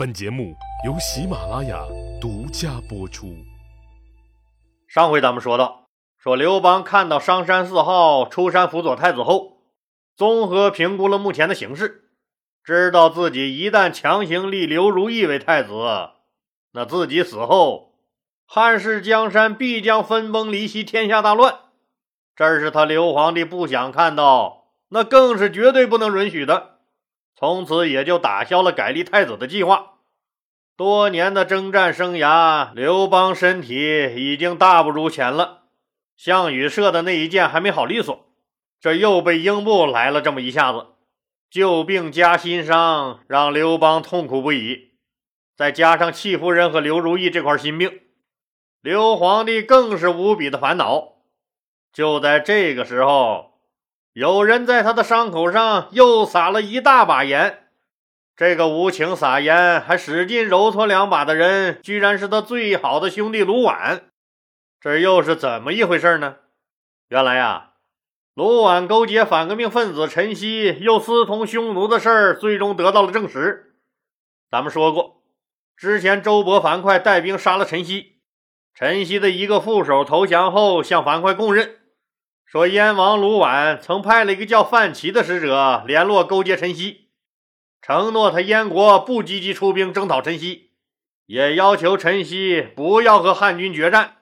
本节目由喜马拉雅独家播出。上回咱们说到，说刘邦看到商山四号出山辅佐太子后，综合评估了目前的形势，知道自己一旦强行立刘如意为太子，那自己死后，汉室江山必将分崩离析，天下大乱。这是他刘皇帝不想看到，那更是绝对不能允许的。从此也就打消了改立太子的计划。多年的征战生涯，刘邦身体已经大不如前了。项羽射的那一箭还没好利索，这又被英布来了这么一下子，旧病加新伤，让刘邦痛苦不已。再加上戚夫人和刘如意这块心病，刘皇帝更是无比的烦恼。就在这个时候。有人在他的伤口上又撒了一大把盐，这个无情撒盐还使劲揉搓两把的人，居然是他最好的兄弟卢绾。这又是怎么一回事呢？原来呀，卢绾勾结反革命分子陈豨，又私通匈奴的事儿，最终得到了证实。咱们说过，之前周勃、樊哙带兵杀了陈豨，陈豨的一个副手投降后，向樊哙供认。说燕王卢绾曾派了一个叫范齐的使者联络勾结陈豨，承诺他燕国不积极出兵征讨陈豨，也要求陈豨不要和汉军决战，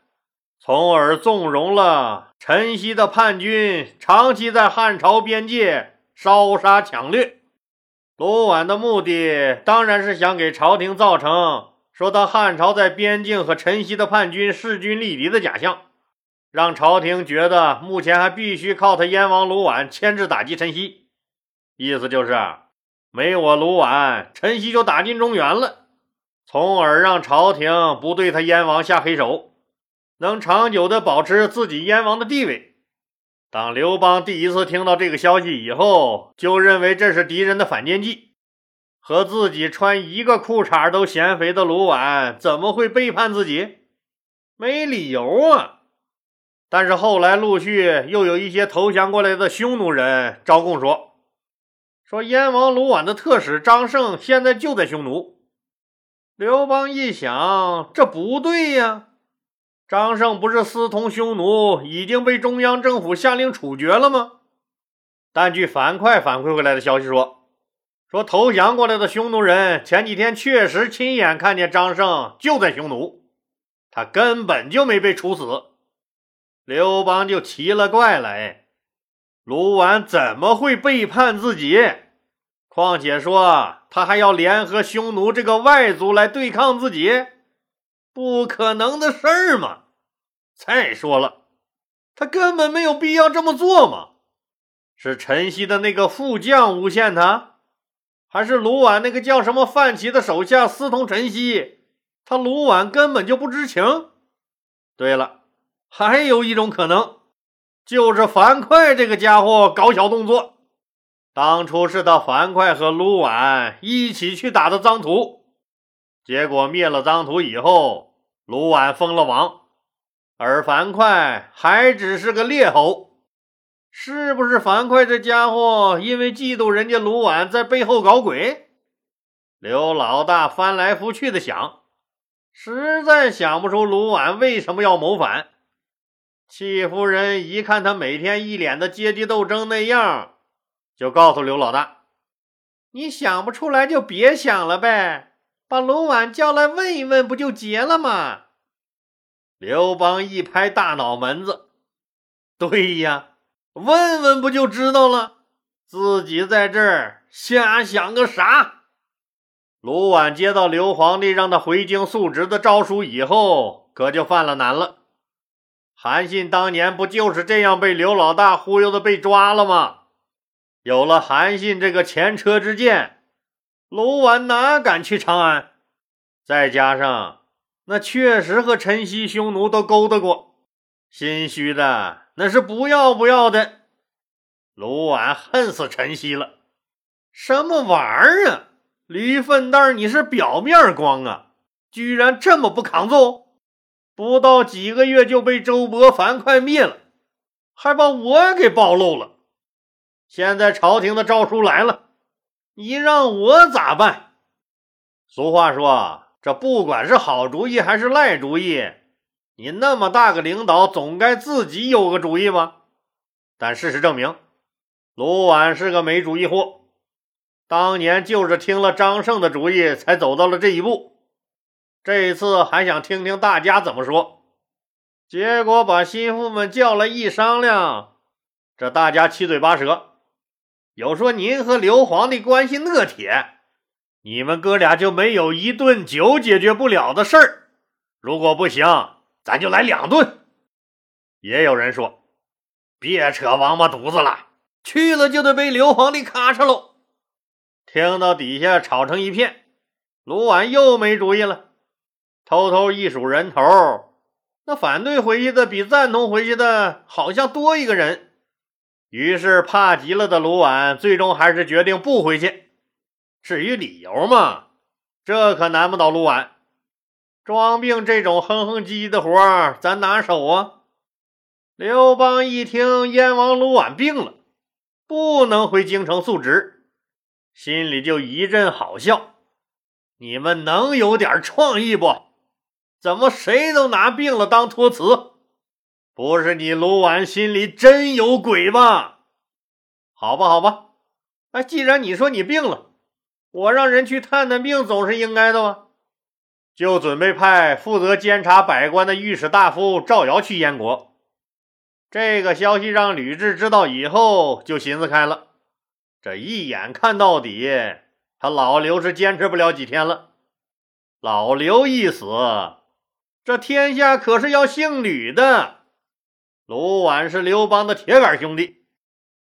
从而纵容了陈豨的叛军长期在汉朝边界烧杀抢掠。卢绾的目的当然是想给朝廷造成说他汉朝在边境和陈豨的叛军势均力敌的假象。让朝廷觉得目前还必须靠他燕王卢绾牵制打击陈豨，意思就是没我卢绾，陈豨就打进中原了，从而让朝廷不对他燕王下黑手，能长久的保持自己燕王的地位。当刘邦第一次听到这个消息以后，就认为这是敌人的反间计，和自己穿一个裤衩都嫌肥的卢绾怎么会背叛自己？没理由啊！但是后来陆续又有一些投降过来的匈奴人招供说，说燕王卢绾的特使张胜现在就在匈奴。刘邦一想，这不对呀，张胜不是私通匈奴，已经被中央政府下令处决了吗？但据樊哙反馈回来的消息说，说投降过来的匈奴人前几天确实亲眼看见张胜就在匈奴，他根本就没被处死。刘邦就奇了怪了，哎，卢绾怎么会背叛自己？况且说他还要联合匈奴这个外族来对抗自己，不可能的事儿嘛！再说了，他根本没有必要这么做嘛！是陈豨的那个副将诬陷他，还是卢绾那个叫什么范齐的手下私通陈豨？他卢绾根本就不知情。对了。还有一种可能，就是樊哙这个家伙搞小动作。当初是他樊哙和卢绾一起去打的臧荼，结果灭了臧荼以后，卢绾封了王，而樊哙还只是个列侯。是不是樊哙这家伙因为嫉妒人家卢绾在背后搞鬼？刘老大翻来覆去的想，实在想不出卢绾为什么要谋反。戚夫人一看他每天一脸的阶级斗争那样，就告诉刘老大：“你想不出来就别想了呗，把卢绾叫来问一问，不就结了吗？”刘邦一拍大脑门子：“对呀，问问不就知道了？自己在这儿瞎想个啥？”卢绾接到刘皇帝让他回京述职的诏书以后，可就犯了难了。韩信当年不就是这样被刘老大忽悠的被抓了吗？有了韩信这个前车之鉴，卢绾哪敢去长安？再加上那确实和陈豨匈奴都勾搭过，心虚的那是不要不要的。卢绾恨死陈豨了，什么玩意儿啊？驴粪蛋，你是表面光啊，居然这么不抗揍！不到几个月就被周伯凡快灭了，还把我给暴露了。现在朝廷的诏书来了，你让我咋办？俗话说，这不管是好主意还是赖主意，你那么大个领导，总该自己有个主意吧？但事实证明，卢绾是个没主意货。当年就是听了张胜的主意，才走到了这一步。这一次还想听听大家怎么说，结果把心腹们叫来一商量，这大家七嘴八舌，有说您和刘皇帝关系那铁。你们哥俩就没有一顿酒解决不了的事儿？如果不行，咱就来两顿。也有人说：“别扯王八犊子了，去了就得被刘皇帝咔嚓喽。”听到底下吵成一片，卢绾又没主意了，偷偷一数人头，那反对回去的比赞同回去的好像多一个人。于是怕极了的卢绾，最终还是决定不回去。至于理由嘛，这可难不倒卢绾。装病这种哼哼唧唧的活儿，咱拿手啊！刘邦一听燕王卢绾病了，不能回京城述职，心里就一阵好笑。你们能有点创意不？怎么谁都拿病了当托词？不是你卢绾心里真有鬼吧？好吧，好吧，哎，既然你说你病了。我让人去探探病，总是应该的吧？就准备派负责监察百官的御史大夫赵尧去燕国。这个消息让吕雉知道以后，就寻思开了。这一眼看到底，他老刘是坚持不了几天了。老刘一死，这天下可是要姓吕的。卢绾是刘邦的铁杆兄弟，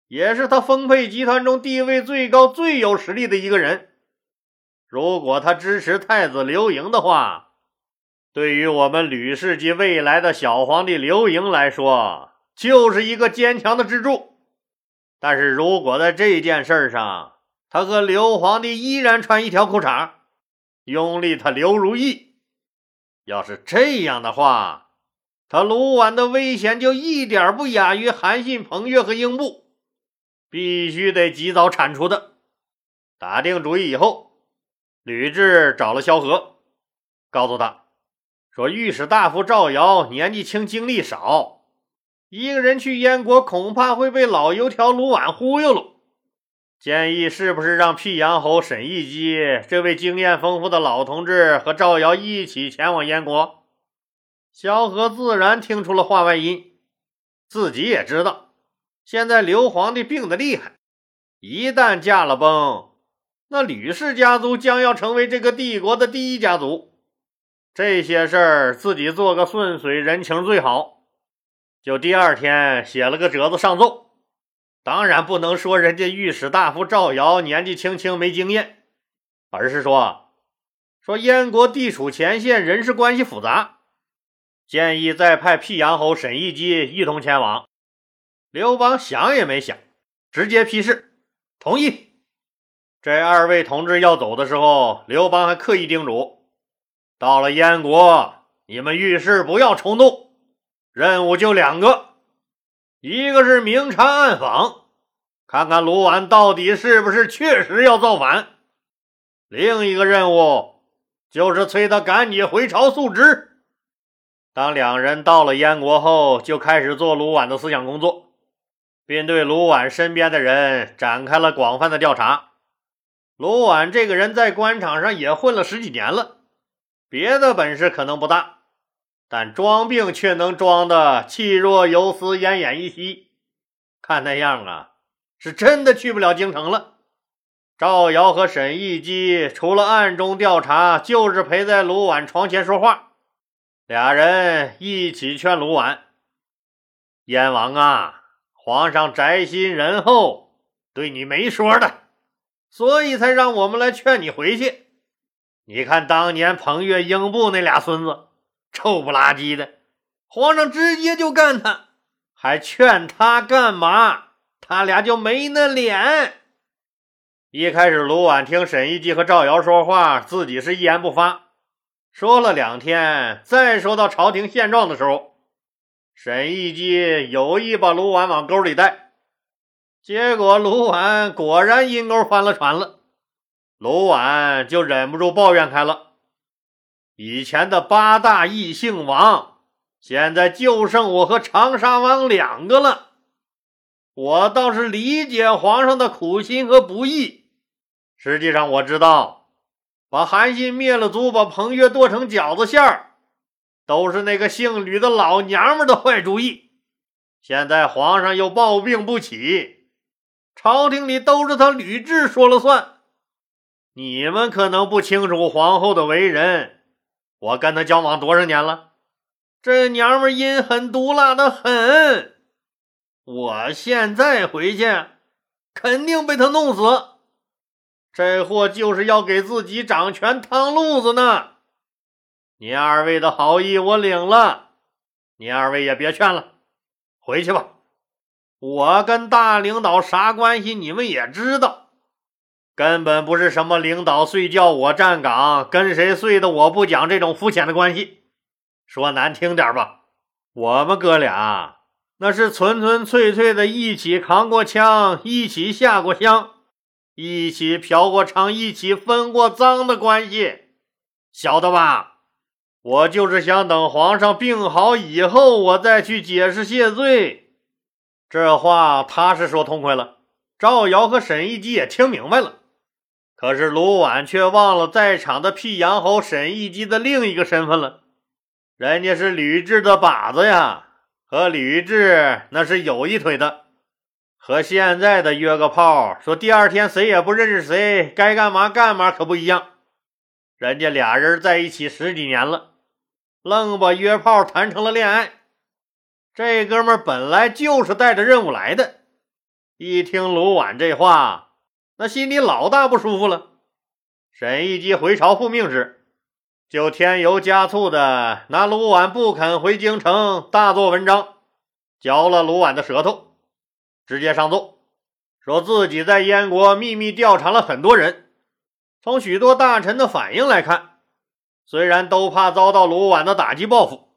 也是他丰沛集团中地位最高、最有实力的一个人。如果他支持太子刘盈的话，对于我们吕氏及未来的小皇帝刘盈来说，就是一个坚强的支柱。但是如果在这件事上，他和刘皇帝依然穿一条裤衩，拥立他刘如意，要是这样的话，他卢绾的危险就一点不亚于韩信、彭越和英布，必须得及早铲除的。打定主意以后。吕雉找了萧何，告诉他说：“御史大夫赵尧年纪轻，精力少，一个人去燕国恐怕会被老油条卢绾忽悠了。建议是不是让辟阳侯沈亦基这位经验丰富的老同志和赵尧一起前往燕国？”萧何自然听出了话外音，自己也知道，现在刘皇帝病得厉害，一旦驾了崩。那吕氏家族将要成为这个帝国的第一家族，这些事儿自己做个顺水人情最好。就第二天写了个折子上奏，当然不能说人家御史大夫赵尧年纪轻轻没经验，而是说说燕国地处前线，人事关系复杂，建议再派辟阳侯沈亦基一同前往。刘邦想也没想，直接批示同意。这二位同志要走的时候，刘邦还刻意叮嘱：到了燕国，你们遇事不要冲动，任务就两个，一个是明察暗访，看看卢绾到底是不是确实要造反；另一个任务就是催他赶紧回朝述职。当两人到了燕国后，就开始做卢绾的思想工作，并对卢绾身边的人展开了广泛的调查。卢绾这个人在官场上也混了十几年了，别的本事可能不大，但装病却能装的气若游丝、奄奄一息。看那样啊，是真的去不了京城了。赵尧和沈亦基除了暗中调查，就是陪在卢绾床前说话。俩人一起劝卢绾：“燕王啊，皇上宅心仁厚，对你没说的。”所以才让我们来劝你回去。你看当年彭越、英布那俩孙子，臭不拉几的，皇上直接就干他，还劝他干嘛？他俩就没那脸。一开始，卢绾听沈亦基和赵尧说话，自己是一言不发。说了两天，再说到朝廷现状的时候，沈亦基有意把卢绾往沟里带。结果卢绾果然阴沟翻了船了。卢绾就忍不住抱怨开了：以前的八大异姓王，现在就剩我和长沙王两个了。我倒是理解皇上的苦心和不易。实际上，我知道，把韩信灭了族，把彭越剁成饺子馅儿，都是那个姓吕的老娘们的坏主意。现在皇上又抱病不起，朝廷里都是他吕雉说了算。你们可能不清楚皇后的为人，我跟他交往多少年了，这娘们阴狠毒辣的很。我现在回去，肯定被他弄死。这货就是要给自己掌权趟路子呢。您二位的好意我领了，您二位也别劝了，回去吧。我跟大领导啥关系，你们也知道，根本不是什么领导睡觉我站岗，跟谁睡的我不讲这种肤浅的关系。说难听点吧，我们哥俩。那是纯纯粹粹的一起扛过枪，一起下过乡，一起嫖过娼，一起分过赃的关系，晓得吧？我就是想等皇上病好以后，我再去解释谢罪。这话他是说痛快了，赵瑶和沈一基也听明白了。可是卢绾却忘了在场的辟阳侯沈一基的另一个身份了，人家是吕雉的靶子呀。和吕雉那是有一腿的，和现在的约个炮，说第二天谁也不认识谁，该干嘛干嘛可不一样。人家俩人在一起十几年了，愣把约炮谈成了恋爱。这哥们本来就是带着任务来的，一听卢绾这话，那心里老大不舒服了。沈一基回朝复命时。就添油加醋的拿卢绾不肯回京城大做文章，嚼了卢绾的舌头，直接上奏，说自己在燕国秘密调查了很多人。从许多大臣的反应来看，虽然都怕遭到卢绾的打击报复，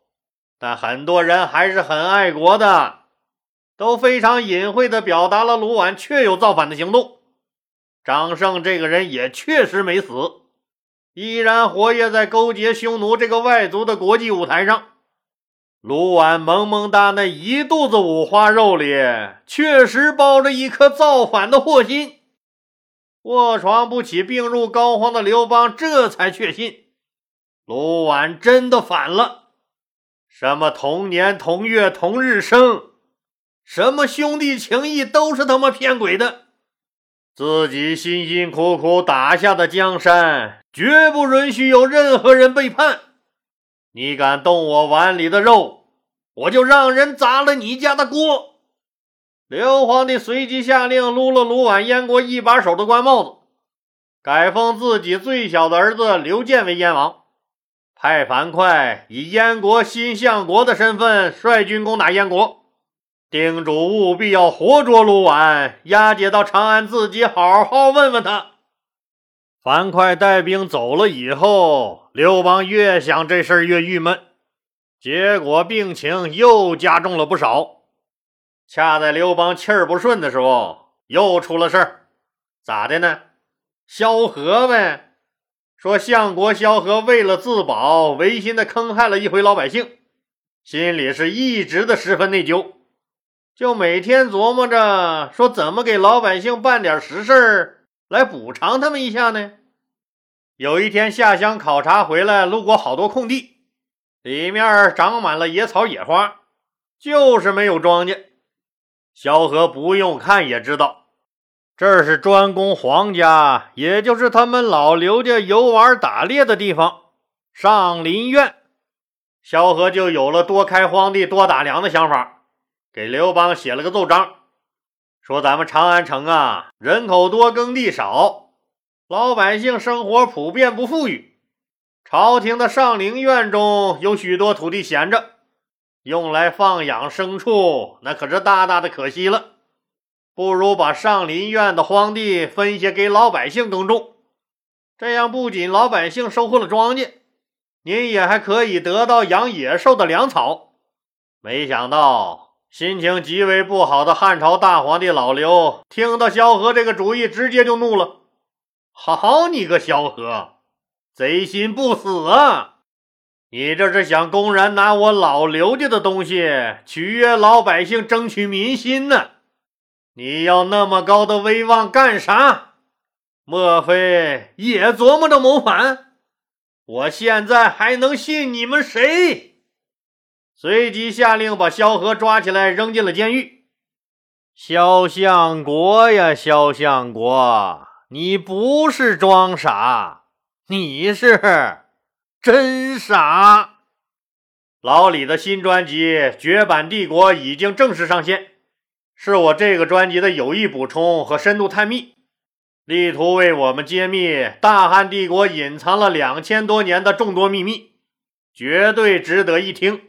但很多人还是很爱国的，都非常隐晦的表达了卢绾确有造反的行动。张胜这个人也确实没死。依然活跃在勾结匈奴这个外族的国际舞台上，卢绾萌萌哒那一肚子五花肉里，确实包着一颗造反的祸心。卧床不起、病入膏肓的刘邦这才确信，卢绾真的反了。什么同年同月同日生，什么兄弟情谊，都是他妈骗鬼的。自己辛辛苦苦打下的江山，绝不允许有任何人背叛。你敢动我碗里的肉，我就让人砸了你家的锅。刘皇帝随即下令撸了卢绾燕国一把手的官帽子，改封自己最小的儿子刘建为燕王，派樊哙以燕国新相国的身份率军攻打燕国。叮嘱务必要活捉卢绾，押解到长安，自己好好问问他。樊哙带兵走了以后，刘邦越想这事儿越郁闷，结果病情又加重了不少。恰在刘邦气儿不顺的时候，又出了事儿，咋的呢？萧何呗，说相国萧何为了自保，违心的坑害了一回老百姓，心里是一直的十分内疚。就每天琢磨着说怎么给老百姓办点实事来补偿他们一下呢？有一天下乡考察回来，路过好多空地，里面长满了野草野花，就是没有庄稼。萧何不用看也知道，这是专供皇家，也就是他们老刘家游玩打猎的地方——上林苑。萧何就有了多开荒地、多打粮的想法。给刘邦写了个奏章，说咱们长安城啊，人口多，耕地少，老百姓生活普遍不富裕。朝廷的上林苑中有许多土地闲着，用来放养牲畜，那可是大大的可惜了。不如把上林苑的荒地分些给老百姓耕种，这样不仅老百姓收获了庄稼，您也还可以得到养野兽的粮草。没想到。心情极为不好的汉朝大皇帝老刘听到萧何这个主意，直接就怒了。好你个萧何，贼心不死啊！你这是想公然拿我老刘家的东西取悦老百姓，争取民心呢？你要那么高的威望干啥？莫非也琢磨着谋反？我现在还能信你们谁？随即下令把萧何抓起来，扔进了监狱。萧相国呀，萧相国，你不是装傻，你是真傻。老李的新专辑《绝版帝国》已经正式上线，是我这个专辑的有益补充和深度探秘，力图为我们揭秘大汉帝国隐藏了两千多年的众多秘密，绝对值得一听。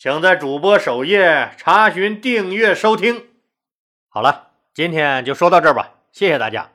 请在主播首页查询订阅收听。好了，今天就说到这儿吧，谢谢大家。